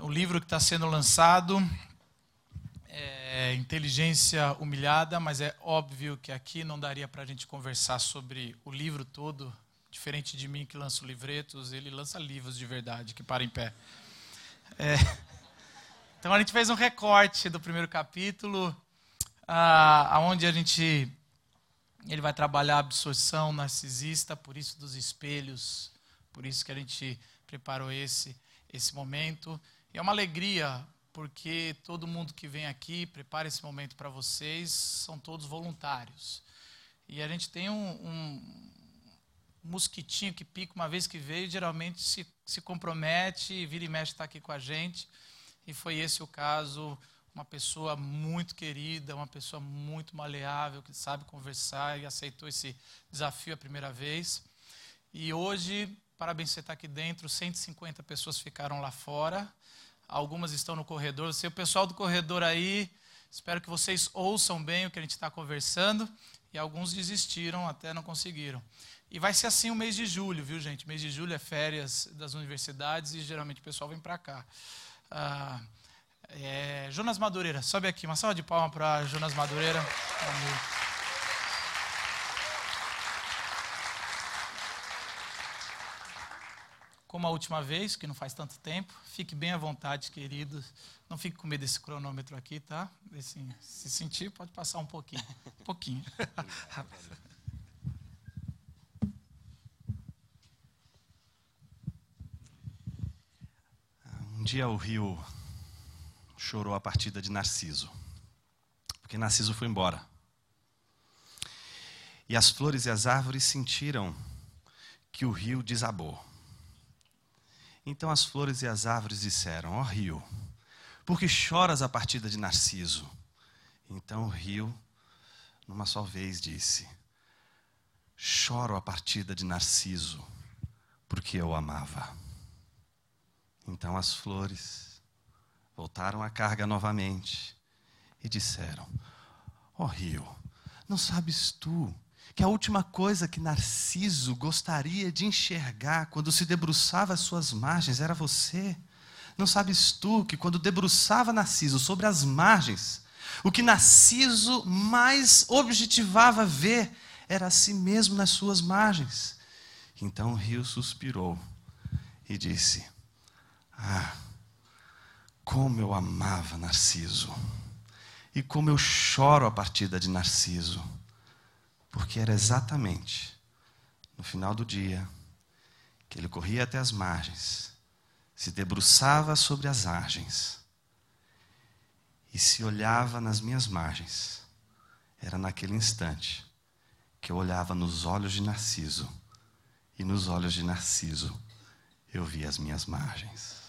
O livro que está sendo lançado é Inteligência Humilhada, mas é óbvio que aqui não daria para a gente conversar sobre o livro todo, diferente de mim que lanço livretos, ele lança livros de verdade, que para em pé. É, então a gente fez um recorte do primeiro capítulo, aonde a gente ele vai trabalhar a absorção narcisista, por isso dos espelhos, por isso que a gente preparou esse esse momento. E é uma alegria, porque todo mundo que vem aqui, prepara esse momento para vocês, são todos voluntários. E a gente tem um, um mosquitinho que pica uma vez que veio, geralmente se, se compromete, vira e mexe está aqui com a gente. E foi esse o caso, uma pessoa muito querida, uma pessoa muito maleável, que sabe conversar e aceitou esse desafio a primeira vez. E hoje, parabéns você estar aqui dentro, 150 pessoas ficaram lá fora algumas estão no corredor. Se o pessoal do corredor aí, espero que vocês ouçam bem o que a gente está conversando. E alguns desistiram, até não conseguiram. E vai ser assim o mês de julho, viu, gente? Mês de julho é férias das universidades e geralmente o pessoal vem para cá. Ah, é, Jonas Madureira, sobe aqui. Uma salva de palmas para Jonas Madureira. Amém. Como a última vez, que não faz tanto tempo. Fique bem à vontade, queridos. Não fique com medo desse cronômetro aqui, tá? Assim, se sentir, pode passar um pouquinho. Um pouquinho. Um dia o rio chorou a partida de Narciso, porque Narciso foi embora. E as flores e as árvores sentiram que o rio desabou. Então as flores e as árvores disseram: Ó oh, rio, por que choras a partida de Narciso? Então o rio, numa só vez, disse: Choro a partida de Narciso, porque eu amava. Então as flores voltaram à carga novamente e disseram: Ó oh, rio, não sabes tu que a última coisa que Narciso gostaria de enxergar quando se debruçava às suas margens era você. Não sabes tu que quando debruçava Narciso sobre as margens, o que Narciso mais objetivava ver era a si mesmo nas suas margens. Então o rio suspirou e disse: Ah, como eu amava Narciso, e como eu choro a partida de Narciso. Porque era exatamente no final do dia que ele corria até as margens, se debruçava sobre as margens e se olhava nas minhas margens. Era naquele instante que eu olhava nos olhos de Narciso e nos olhos de Narciso eu via as minhas margens.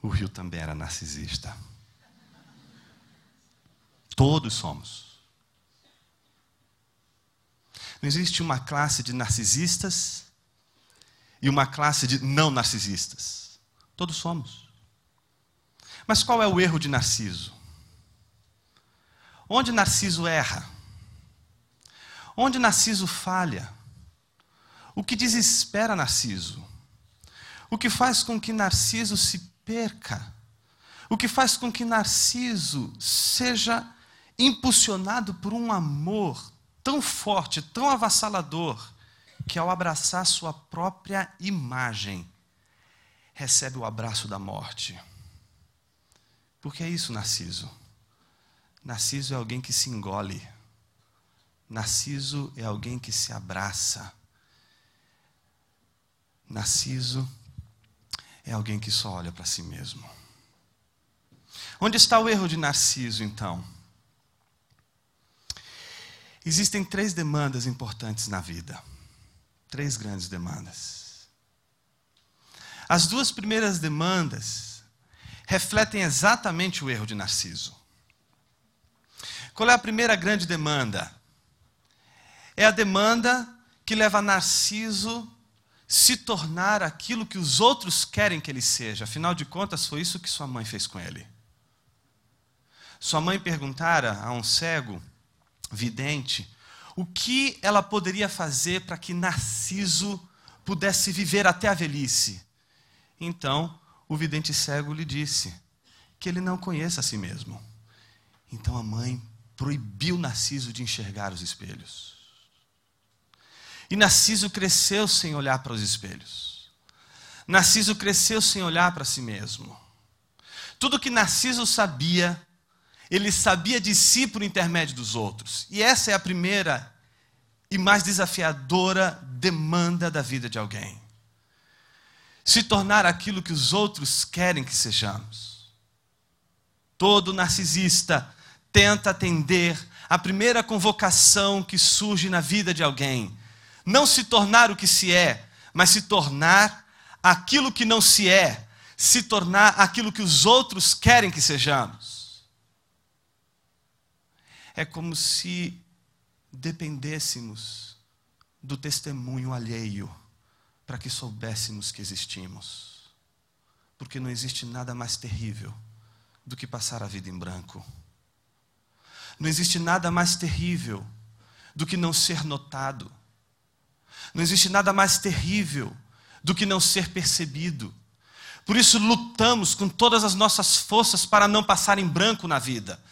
O rio também era narcisista. Todos somos. Não existe uma classe de narcisistas e uma classe de não narcisistas. Todos somos. Mas qual é o erro de Narciso? Onde Narciso erra? Onde Narciso falha? O que desespera Narciso? O que faz com que Narciso se perca? O que faz com que Narciso seja impulsionado por um amor tão forte, tão avassalador, que ao abraçar sua própria imagem, recebe o abraço da morte. Porque é isso, Narciso. Narciso é alguém que se engole. Narciso é alguém que se abraça. Narciso é alguém que só olha para si mesmo. Onde está o erro de Narciso, então? Existem três demandas importantes na vida. Três grandes demandas. As duas primeiras demandas refletem exatamente o erro de Narciso. Qual é a primeira grande demanda? É a demanda que leva Narciso se tornar aquilo que os outros querem que ele seja. Afinal de contas, foi isso que sua mãe fez com ele. Sua mãe perguntara a um cego vidente o que ela poderia fazer para que Narciso pudesse viver até a velhice. Então, o vidente cego lhe disse que ele não conheça a si mesmo. Então a mãe proibiu Narciso de enxergar os espelhos. E Narciso cresceu sem olhar para os espelhos. Narciso cresceu sem olhar para si mesmo. Tudo que Narciso sabia, ele sabia de si por intermédio dos outros. E essa é a primeira e mais desafiadora demanda da vida de alguém. Se tornar aquilo que os outros querem que sejamos. Todo narcisista tenta atender a primeira convocação que surge na vida de alguém não se tornar o que se é, mas se tornar aquilo que não se é, se tornar aquilo que os outros querem que sejamos. É como se dependêssemos do testemunho alheio para que soubéssemos que existimos. Porque não existe nada mais terrível do que passar a vida em branco. Não existe nada mais terrível do que não ser notado não existe nada mais terrível do que não ser percebido. Por isso lutamos com todas as nossas forças para não passar em branco na vida,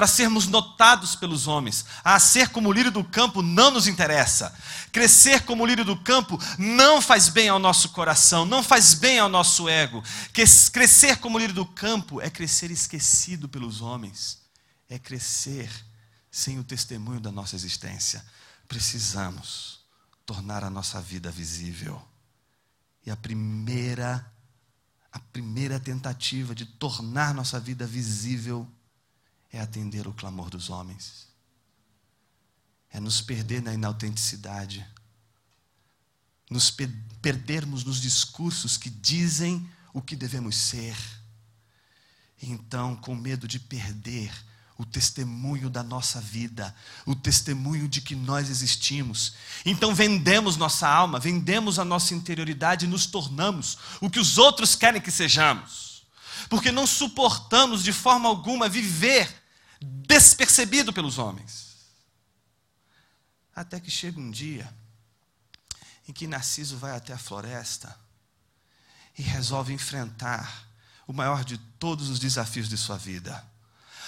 para sermos notados pelos homens. A ser como lírio do campo não nos interessa. Crescer como lírio do campo não faz bem ao nosso coração, não faz bem ao nosso ego. Crescer como lírio do campo é crescer esquecido pelos homens, é crescer sem o testemunho da nossa existência. Precisamos tornar a nossa vida visível. E a primeira a primeira tentativa de tornar nossa vida visível é atender o clamor dos homens. É nos perder na inautenticidade. Nos pe perdermos nos discursos que dizem o que devemos ser. Então, com medo de perder, o testemunho da nossa vida, o testemunho de que nós existimos. Então vendemos nossa alma, vendemos a nossa interioridade e nos tornamos o que os outros querem que sejamos. Porque não suportamos de forma alguma viver despercebido pelos homens. Até que chega um dia em que Narciso vai até a floresta e resolve enfrentar o maior de todos os desafios de sua vida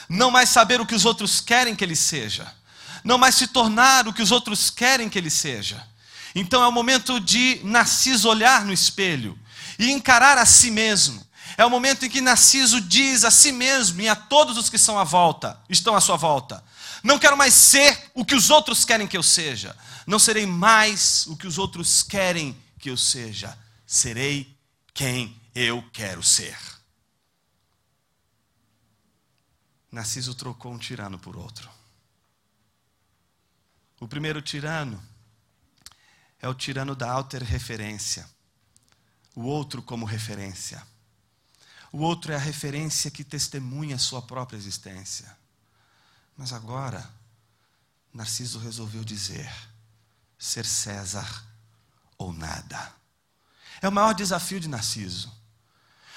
não mais saber o que os outros querem que ele seja, não mais se tornar o que os outros querem que ele seja. Então é o momento de Narciso olhar no espelho e encarar a si mesmo. É o momento em que Narciso diz a si mesmo e a todos os que são à volta, estão à sua volta: Não quero mais ser o que os outros querem que eu seja. Não serei mais o que os outros querem que eu seja. Serei quem eu quero ser. Narciso trocou um tirano por outro. O primeiro tirano é o tirano da alter referência. O outro como referência. O outro é a referência que testemunha a sua própria existência. Mas agora, Narciso resolveu dizer: ser César ou nada. É o maior desafio de Narciso.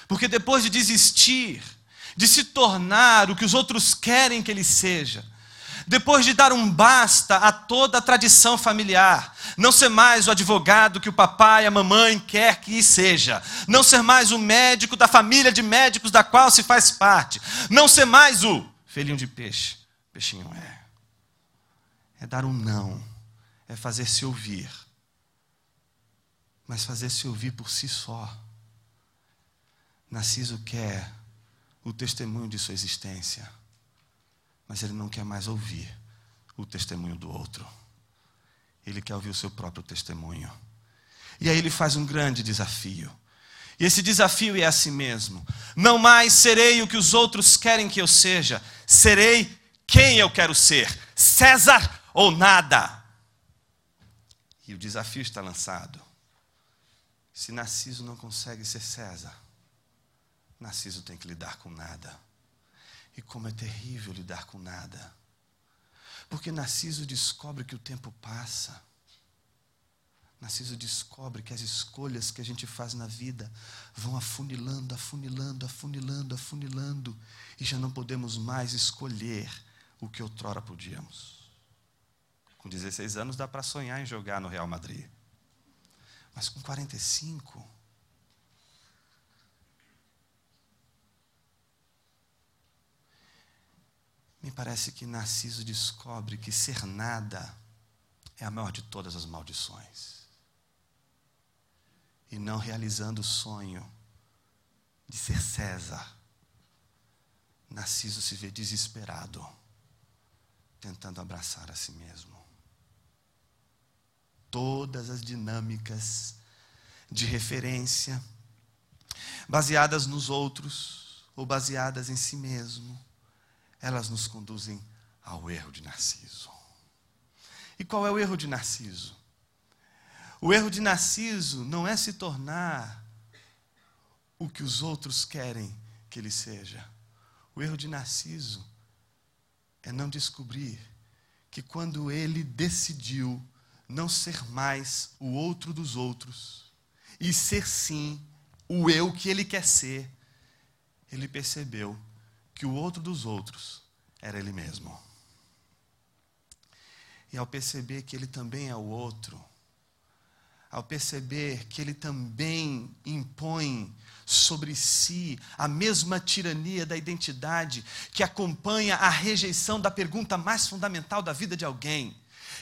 Porque depois de desistir de se tornar o que os outros querem que ele seja. Depois de dar um basta a toda a tradição familiar, não ser mais o advogado que o papai e a mamãe quer que seja, não ser mais o médico da família de médicos da qual se faz parte, não ser mais o filhinho de peixe, peixinho é. É dar um não, é fazer se ouvir, mas fazer se ouvir por si só. Narciso quer o testemunho de sua existência, mas ele não quer mais ouvir o testemunho do outro. Ele quer ouvir o seu próprio testemunho. E aí ele faz um grande desafio. E esse desafio é a si mesmo. Não mais serei o que os outros querem que eu seja, serei quem eu quero ser, César ou nada. E o desafio está lançado. Se Narciso não consegue ser César, Narciso tem que lidar com nada. E como é terrível lidar com nada. Porque Narciso descobre que o tempo passa. Narciso descobre que as escolhas que a gente faz na vida vão afunilando, afunilando, afunilando, afunilando, e já não podemos mais escolher o que outrora podíamos. Com 16 anos dá para sonhar em jogar no Real Madrid. Mas com 45, me parece que Narciso descobre que ser nada é a maior de todas as maldições e não realizando o sonho de ser César, Narciso se vê desesperado, tentando abraçar a si mesmo. Todas as dinâmicas de referência, baseadas nos outros ou baseadas em si mesmo, elas nos conduzem ao erro de Narciso. E qual é o erro de Narciso? O erro de Narciso não é se tornar o que os outros querem que ele seja. O erro de Narciso é não descobrir que quando ele decidiu não ser mais o outro dos outros e ser sim o eu que ele quer ser, ele percebeu que o outro dos outros era ele mesmo. E ao perceber que ele também é o outro, ao perceber que ele também impõe sobre si a mesma tirania da identidade que acompanha a rejeição da pergunta mais fundamental da vida de alguém,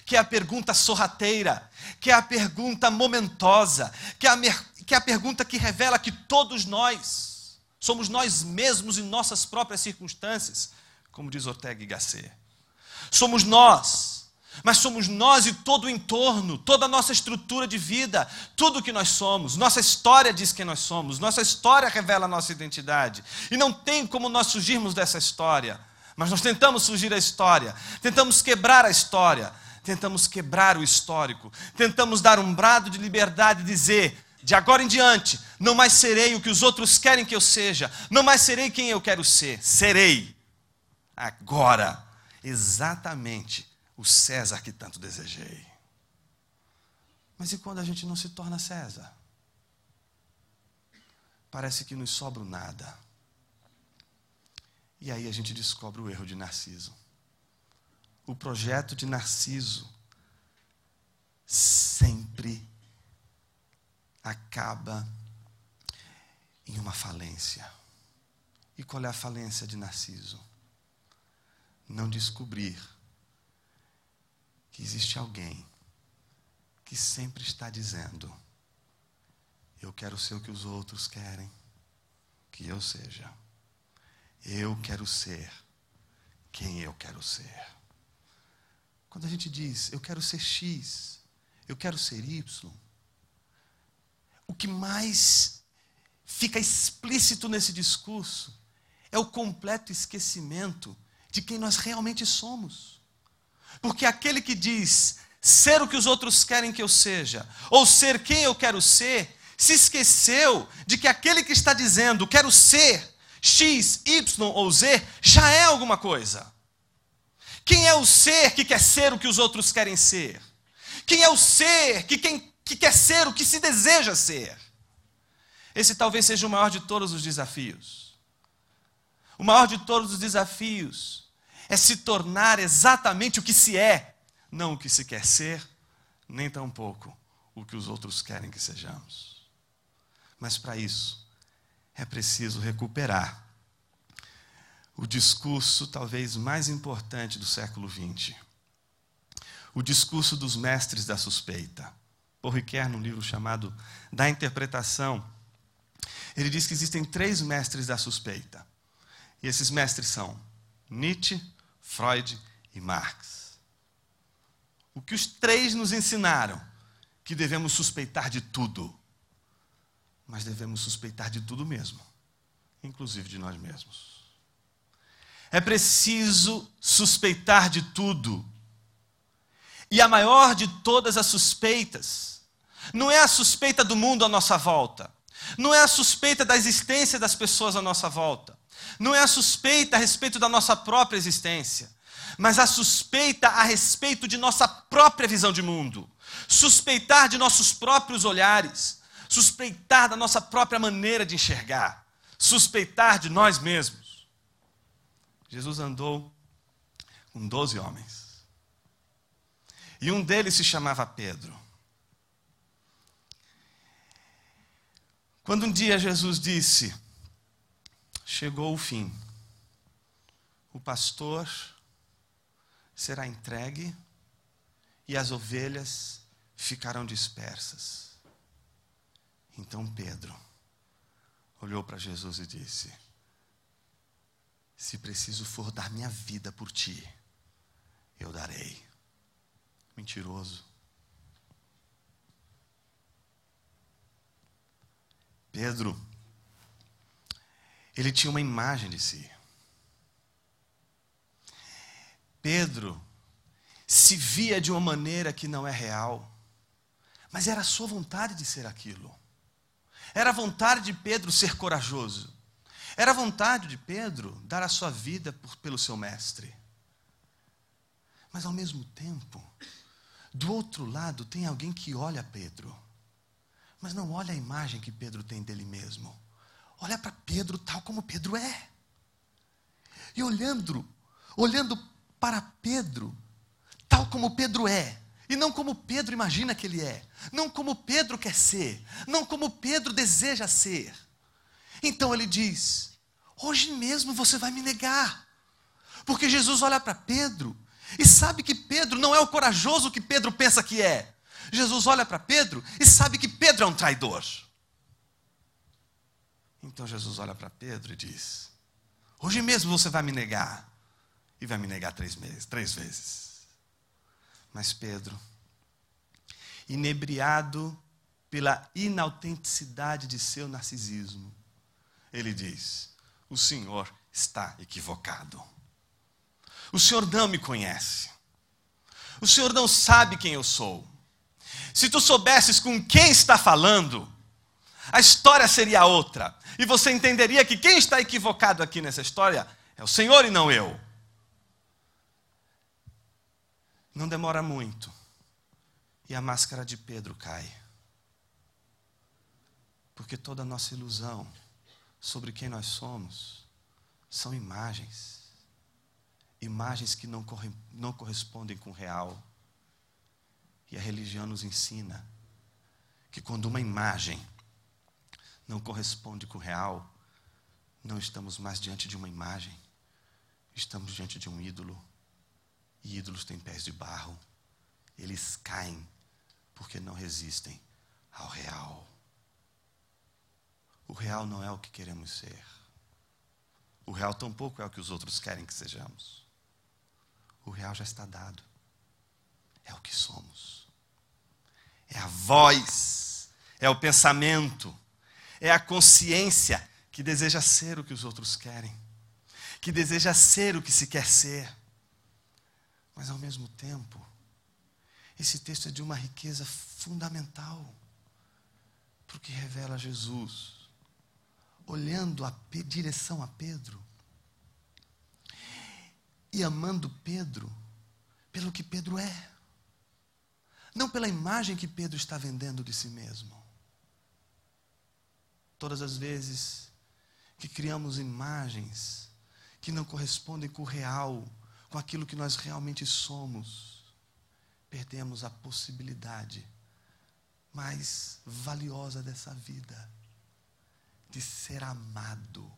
que é a pergunta sorrateira, que é a pergunta momentosa, que é a, que é a pergunta que revela que todos nós somos nós mesmos em nossas próprias circunstâncias, como diz Ortega y Gasset. Somos nós mas somos nós e todo o entorno, toda a nossa estrutura de vida, tudo o que nós somos. Nossa história diz quem nós somos, nossa história revela a nossa identidade. E não tem como nós fugirmos dessa história. Mas nós tentamos fugir da história, tentamos quebrar a história, tentamos quebrar o histórico, tentamos dar um brado de liberdade e dizer: de agora em diante, não mais serei o que os outros querem que eu seja, não mais serei quem eu quero ser, serei agora exatamente o César que tanto desejei. Mas e quando a gente não se torna César? Parece que nos sobra nada. E aí a gente descobre o erro de Narciso. O projeto de Narciso sempre acaba em uma falência. E qual é a falência de Narciso? Não descobrir que existe alguém que sempre está dizendo: Eu quero ser o que os outros querem que eu seja. Eu quero ser quem eu quero ser. Quando a gente diz, eu quero ser X, eu quero ser Y, o que mais fica explícito nesse discurso é o completo esquecimento de quem nós realmente somos. Porque aquele que diz ser o que os outros querem que eu seja, ou ser quem eu quero ser, se esqueceu de que aquele que está dizendo quero ser X, Y ou Z já é alguma coisa. Quem é o ser que quer ser o que os outros querem ser? Quem é o ser que, quem, que quer ser o que se deseja ser? Esse talvez seja o maior de todos os desafios. O maior de todos os desafios é se tornar exatamente o que se é, não o que se quer ser, nem tampouco o que os outros querem que sejamos. Mas para isso, é preciso recuperar o discurso talvez mais importante do século XX. O discurso dos mestres da suspeita. Paul Ricoeur, num livro chamado Da Interpretação, ele diz que existem três mestres da suspeita. E esses mestres são Nietzsche, Freud e Marx. O que os três nos ensinaram? Que devemos suspeitar de tudo. Mas devemos suspeitar de tudo mesmo, inclusive de nós mesmos. É preciso suspeitar de tudo. E a maior de todas as suspeitas não é a suspeita do mundo à nossa volta, não é a suspeita da existência das pessoas à nossa volta, não é a suspeita a respeito da nossa própria existência, mas a suspeita a respeito de nossa própria visão de mundo, suspeitar de nossos próprios olhares, suspeitar da nossa própria maneira de enxergar, suspeitar de nós mesmos. Jesus andou com doze homens. E um deles se chamava Pedro. Quando um dia Jesus disse: Chegou o fim, o pastor será entregue e as ovelhas ficarão dispersas. Então Pedro olhou para Jesus e disse: Se preciso for dar minha vida por ti, eu darei. Mentiroso. Pedro, ele tinha uma imagem de si. Pedro se via de uma maneira que não é real, mas era a sua vontade de ser aquilo. Era a vontade de Pedro ser corajoso. Era a vontade de Pedro dar a sua vida por, pelo seu mestre. Mas ao mesmo tempo, do outro lado tem alguém que olha Pedro mas não olha a imagem que Pedro tem dele mesmo. Olha para Pedro tal como Pedro é. E olhando, olhando para Pedro tal como Pedro é, e não como Pedro imagina que ele é, não como Pedro quer ser, não como Pedro deseja ser. Então ele diz: Hoje mesmo você vai me negar. Porque Jesus olha para Pedro e sabe que Pedro não é o corajoso que Pedro pensa que é. Jesus olha para Pedro e sabe que Pedro é um traidor. Então Jesus olha para Pedro e diz: Hoje mesmo você vai me negar. E vai me negar três, meses, três vezes. Mas Pedro, inebriado pela inautenticidade de seu narcisismo, ele diz: O Senhor está equivocado. O Senhor não me conhece. O Senhor não sabe quem eu sou. Se tu soubesses com quem está falando, a história seria outra. E você entenderia que quem está equivocado aqui nessa história é o Senhor e não eu. Não demora muito. E a máscara de Pedro cai. Porque toda a nossa ilusão sobre quem nós somos são imagens. Imagens que não, correspondem com o real. E a religião nos ensina que quando uma imagem não corresponde com o real, não estamos mais diante de uma imagem, estamos diante de um ídolo. E ídolos têm pés de barro. Eles caem porque não resistem ao real. O real não é o que queremos ser. O real tampouco é o que os outros querem que sejamos. O real já está dado. É o que somos é a voz, é o pensamento, é a consciência que deseja ser o que os outros querem, que deseja ser o que se quer ser. Mas ao mesmo tempo, esse texto é de uma riqueza fundamental, porque revela Jesus olhando a direção a Pedro e amando Pedro pelo que Pedro é. Não pela imagem que Pedro está vendendo de si mesmo. Todas as vezes que criamos imagens que não correspondem com o real, com aquilo que nós realmente somos, perdemos a possibilidade mais valiosa dessa vida de ser amado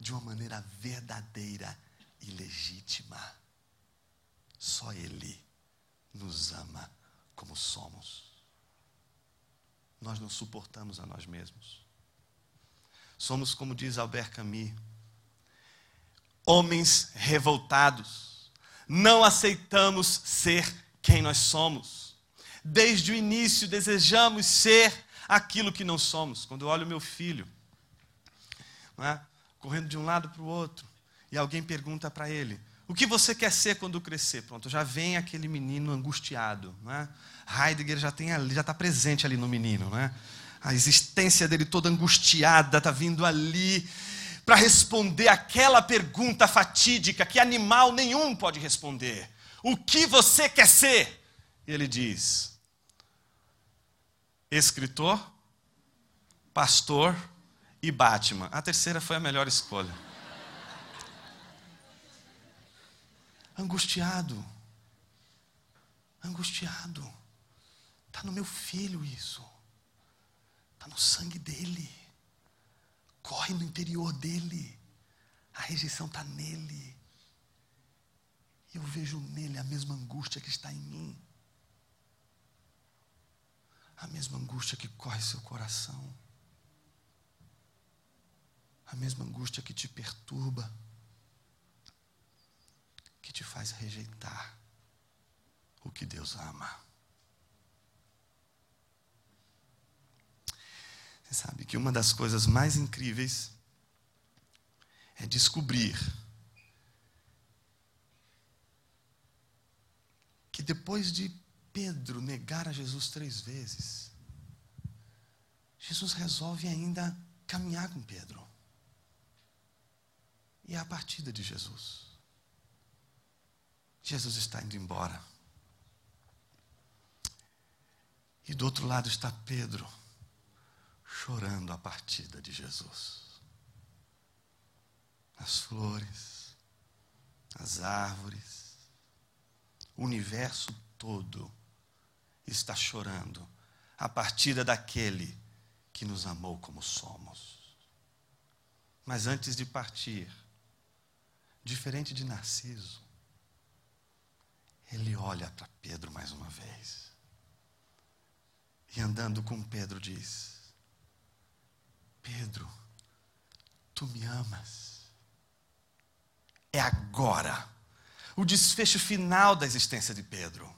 de uma maneira verdadeira e legítima. Só Ele nos ama como somos. Nós não suportamos a nós mesmos. Somos, como diz Albert Camus, homens revoltados. Não aceitamos ser quem nós somos. Desde o início desejamos ser aquilo que não somos. Quando eu olho meu filho, é? correndo de um lado para o outro, e alguém pergunta para ele: O que você quer ser quando crescer? Pronto, já vem aquele menino angustiado, não é? Heidegger já está presente ali no menino, não é? A existência dele toda angustiada está vindo ali para responder aquela pergunta fatídica que animal nenhum pode responder. O que você quer ser? E ele diz: escritor, pastor e Batman. A terceira foi a melhor escolha. Angustiado. Angustiado. Está no meu filho isso. Está no sangue dele. Corre no interior dele. A rejeição está nele. Eu vejo nele a mesma angústia que está em mim. A mesma angústia que corre seu coração. A mesma angústia que te perturba que te faz rejeitar o que Deus ama. Você sabe que uma das coisas mais incríveis é descobrir que depois de Pedro negar a Jesus três vezes, Jesus resolve ainda caminhar com Pedro. E é a partida de Jesus. Jesus está indo embora. E do outro lado está Pedro, chorando a partida de Jesus. As flores, as árvores, o universo todo está chorando a partida daquele que nos amou como somos. Mas antes de partir, diferente de Narciso, ele olha para Pedro mais uma vez. E andando com Pedro diz: Pedro, tu me amas. É agora o desfecho final da existência de Pedro.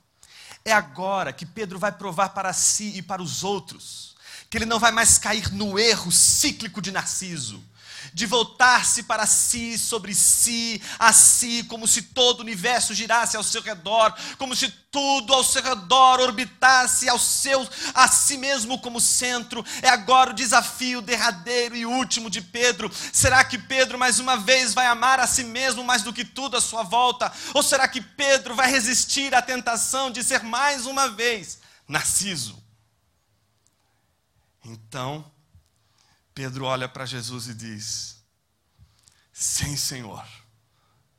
É agora que Pedro vai provar para si e para os outros que ele não vai mais cair no erro cíclico de Narciso de voltar-se para si, sobre si, a si, como se todo o universo girasse ao seu redor, como se tudo ao seu redor orbitasse ao seu, a si mesmo como centro. É agora o desafio derradeiro e último de Pedro. Será que Pedro mais uma vez vai amar a si mesmo mais do que tudo à sua volta? Ou será que Pedro vai resistir à tentação de ser mais uma vez Narciso? Então, Pedro olha para Jesus e diz: Sim, Senhor,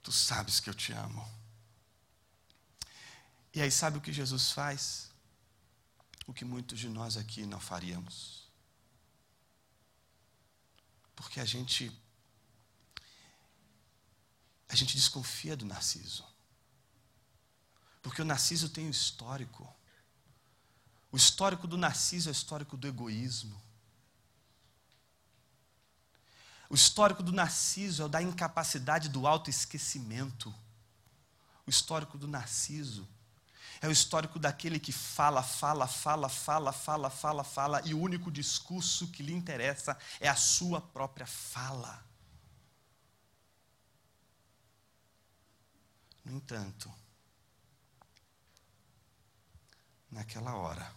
tu sabes que eu te amo. E aí, sabe o que Jesus faz? O que muitos de nós aqui não faríamos. Porque a gente. A gente desconfia do Narciso. Porque o Narciso tem um histórico. O histórico do Narciso é o histórico do egoísmo. O histórico do Narciso é o da incapacidade do autoesquecimento. O histórico do Narciso é o histórico daquele que fala, fala, fala, fala, fala, fala, fala, e o único discurso que lhe interessa é a sua própria fala. No entanto, naquela hora,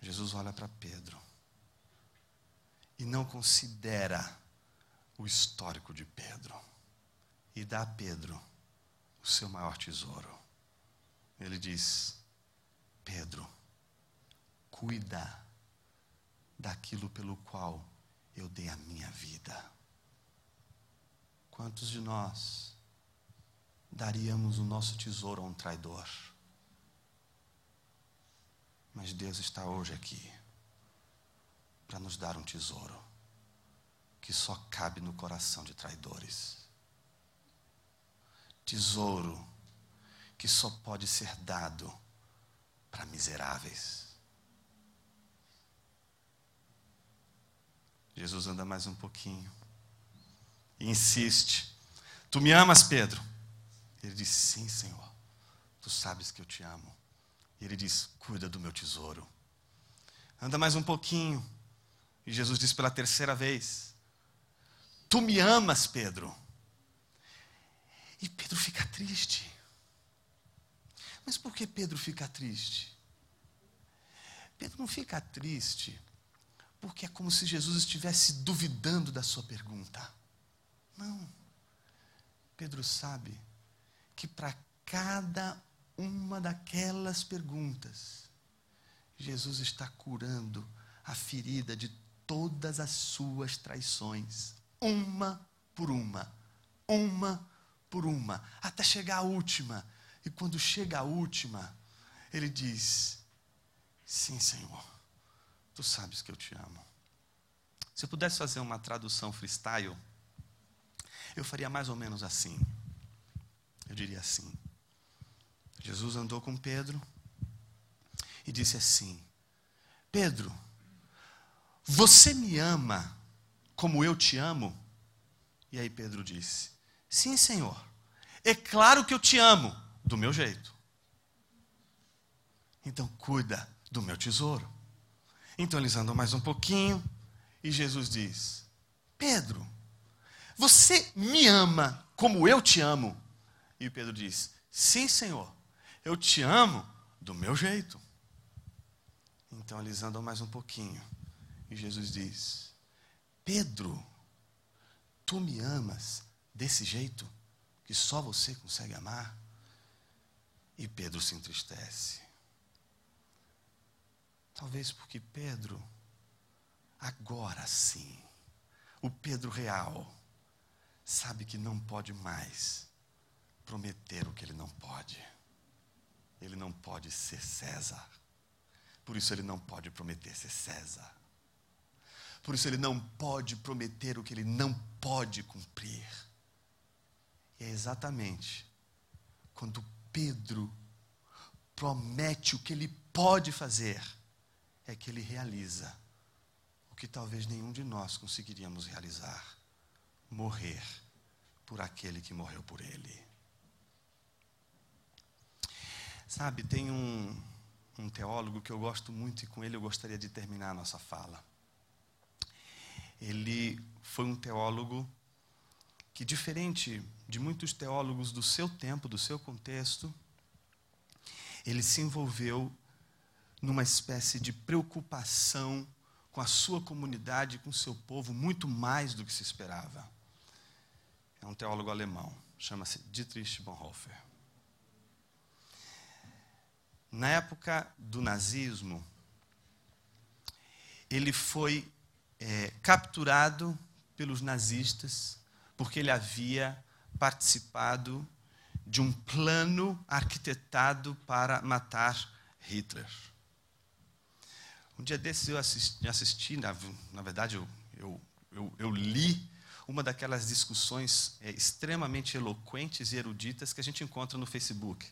Jesus olha para Pedro e não considera o histórico de Pedro e dá a Pedro o seu maior tesouro. Ele diz: Pedro, cuida daquilo pelo qual eu dei a minha vida. Quantos de nós daríamos o nosso tesouro a um traidor? Mas Deus está hoje aqui para nos dar um tesouro que só cabe no coração de traidores. Tesouro que só pode ser dado para miseráveis. Jesus anda mais um pouquinho e insiste: Tu me amas, Pedro? Ele diz: Sim, Senhor. Tu sabes que eu te amo. E ele diz: Cuida do meu tesouro. Anda mais um pouquinho. E Jesus diz pela terceira vez: Tu me amas, Pedro. E Pedro fica triste. Mas por que Pedro fica triste? Pedro não fica triste porque é como se Jesus estivesse duvidando da sua pergunta. Não. Pedro sabe que para cada uma daquelas perguntas, Jesus está curando a ferida de todas as suas traições, uma por uma, uma por uma, até chegar à última. E quando chega a última, ele diz: Sim, Senhor, tu sabes que eu te amo. Se eu pudesse fazer uma tradução freestyle, eu faria mais ou menos assim. Eu diria assim: Jesus andou com Pedro e disse assim: Pedro, você me ama como eu te amo? E aí Pedro disse: Sim, Senhor. É claro que eu te amo, do meu jeito. Então cuida do meu tesouro. Então eles andam mais um pouquinho e Jesus diz: Pedro, você me ama como eu te amo? E Pedro diz: Sim, Senhor, eu te amo do meu jeito. Então eles andam mais um pouquinho. E Jesus diz: Pedro, tu me amas desse jeito que só você consegue amar? E Pedro se entristece. Talvez porque Pedro, agora sim, o Pedro real, sabe que não pode mais prometer o que ele não pode. Ele não pode ser César. Por isso ele não pode prometer ser César. Por isso ele não pode prometer o que ele não pode cumprir. E é exatamente quando Pedro promete o que ele pode fazer, é que ele realiza o que talvez nenhum de nós conseguiríamos realizar: morrer por aquele que morreu por ele. Sabe, tem um, um teólogo que eu gosto muito e com ele eu gostaria de terminar a nossa fala. Ele foi um teólogo que, diferente de muitos teólogos do seu tempo, do seu contexto, ele se envolveu numa espécie de preocupação com a sua comunidade, com o seu povo, muito mais do que se esperava. É um teólogo alemão, chama-se Dietrich Bonhoeffer. Na época do nazismo, ele foi é, capturado pelos nazistas porque ele havia participado de um plano arquitetado para matar Hitler. Um dia desses eu assisti, assisti na, na verdade eu, eu, eu, eu, li uma daquelas discussões é, extremamente eloquentes e eruditas que a gente encontra no Facebook.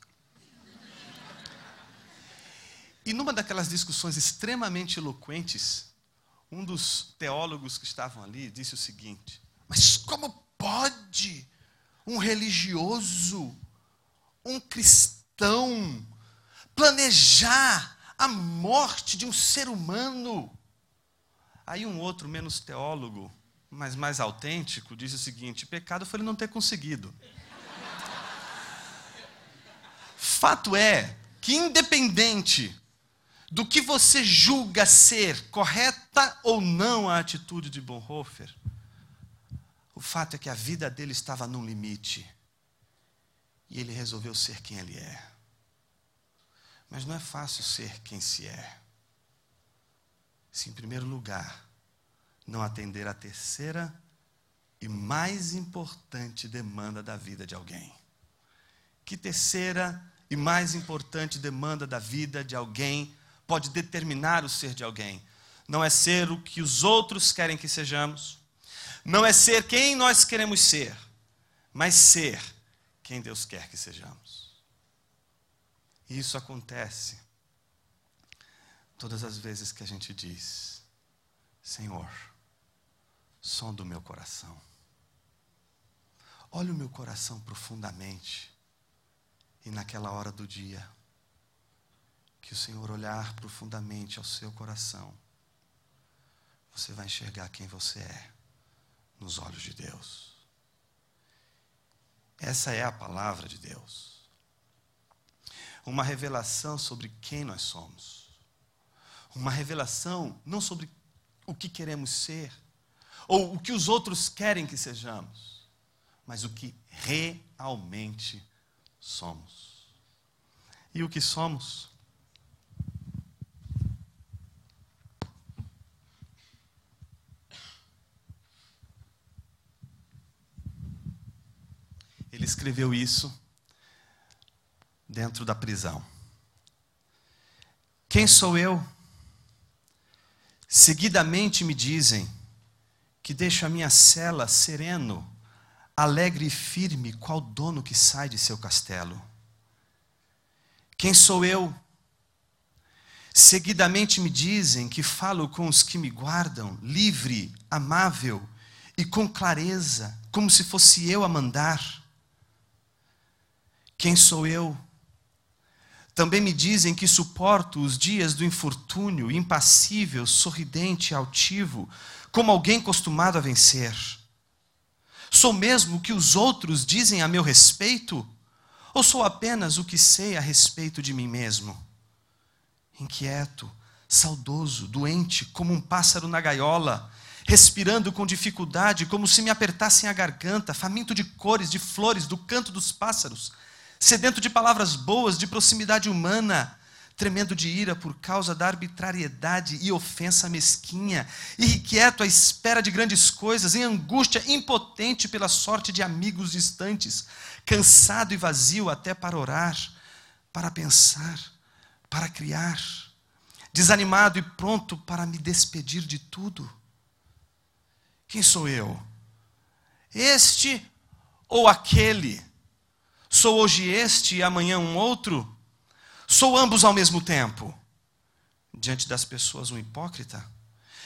E numa daquelas discussões extremamente eloquentes, um dos teólogos que estavam ali disse o seguinte: Mas como pode um religioso, um cristão, planejar a morte de um ser humano? Aí um outro, menos teólogo, mas mais autêntico, disse o seguinte: pecado foi ele não ter conseguido. Fato é que, independente do que você julga ser correta ou não a atitude de Bonhoeffer, o fato é que a vida dele estava num limite. E ele resolveu ser quem ele é. Mas não é fácil ser quem se é. Se, em primeiro lugar, não atender a terceira e mais importante demanda da vida de alguém. Que terceira e mais importante demanda da vida de alguém pode determinar o ser de alguém. Não é ser o que os outros querem que sejamos, não é ser quem nós queremos ser, mas ser quem Deus quer que sejamos. E isso acontece todas as vezes que a gente diz: Senhor, som do meu coração. Olha o meu coração profundamente. E naquela hora do dia, que o Senhor olhar profundamente ao seu coração, você vai enxergar quem você é nos olhos de Deus. Essa é a palavra de Deus. Uma revelação sobre quem nós somos. Uma revelação não sobre o que queremos ser, ou o que os outros querem que sejamos, mas o que realmente somos. E o que somos? Escreveu isso dentro da prisão. Quem sou eu? Seguidamente me dizem que deixo a minha cela sereno, alegre e firme, qual dono que sai de seu castelo. Quem sou eu? Seguidamente me dizem que falo com os que me guardam, livre, amável e com clareza, como se fosse eu a mandar. Quem sou eu? Também me dizem que suporto os dias do infortúnio, impassível, sorridente, altivo, como alguém acostumado a vencer. Sou mesmo o que os outros dizem a meu respeito? Ou sou apenas o que sei a respeito de mim mesmo? Inquieto, saudoso, doente, como um pássaro na gaiola, respirando com dificuldade, como se me apertassem a garganta, faminto de cores, de flores, do canto dos pássaros sedento de palavras boas, de proximidade humana, tremendo de ira por causa da arbitrariedade e ofensa mesquinha, irrequieto à espera de grandes coisas, em angústia, impotente pela sorte de amigos distantes, cansado e vazio até para orar, para pensar, para criar, desanimado e pronto para me despedir de tudo. Quem sou eu? Este ou aquele? Sou hoje este e amanhã um outro? Sou ambos ao mesmo tempo? Diante das pessoas, um hipócrita?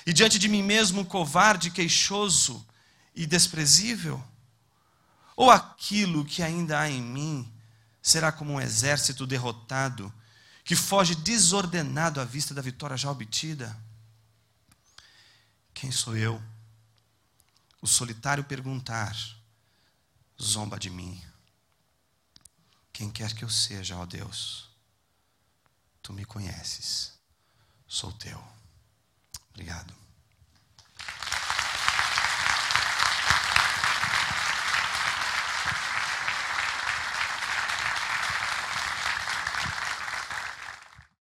E diante de mim mesmo, um covarde, queixoso e desprezível? Ou aquilo que ainda há em mim será como um exército derrotado, que foge desordenado à vista da vitória já obtida? Quem sou eu? O solitário perguntar, zomba de mim. Quem quer que eu seja, ó Deus, tu me conheces, sou teu. Obrigado.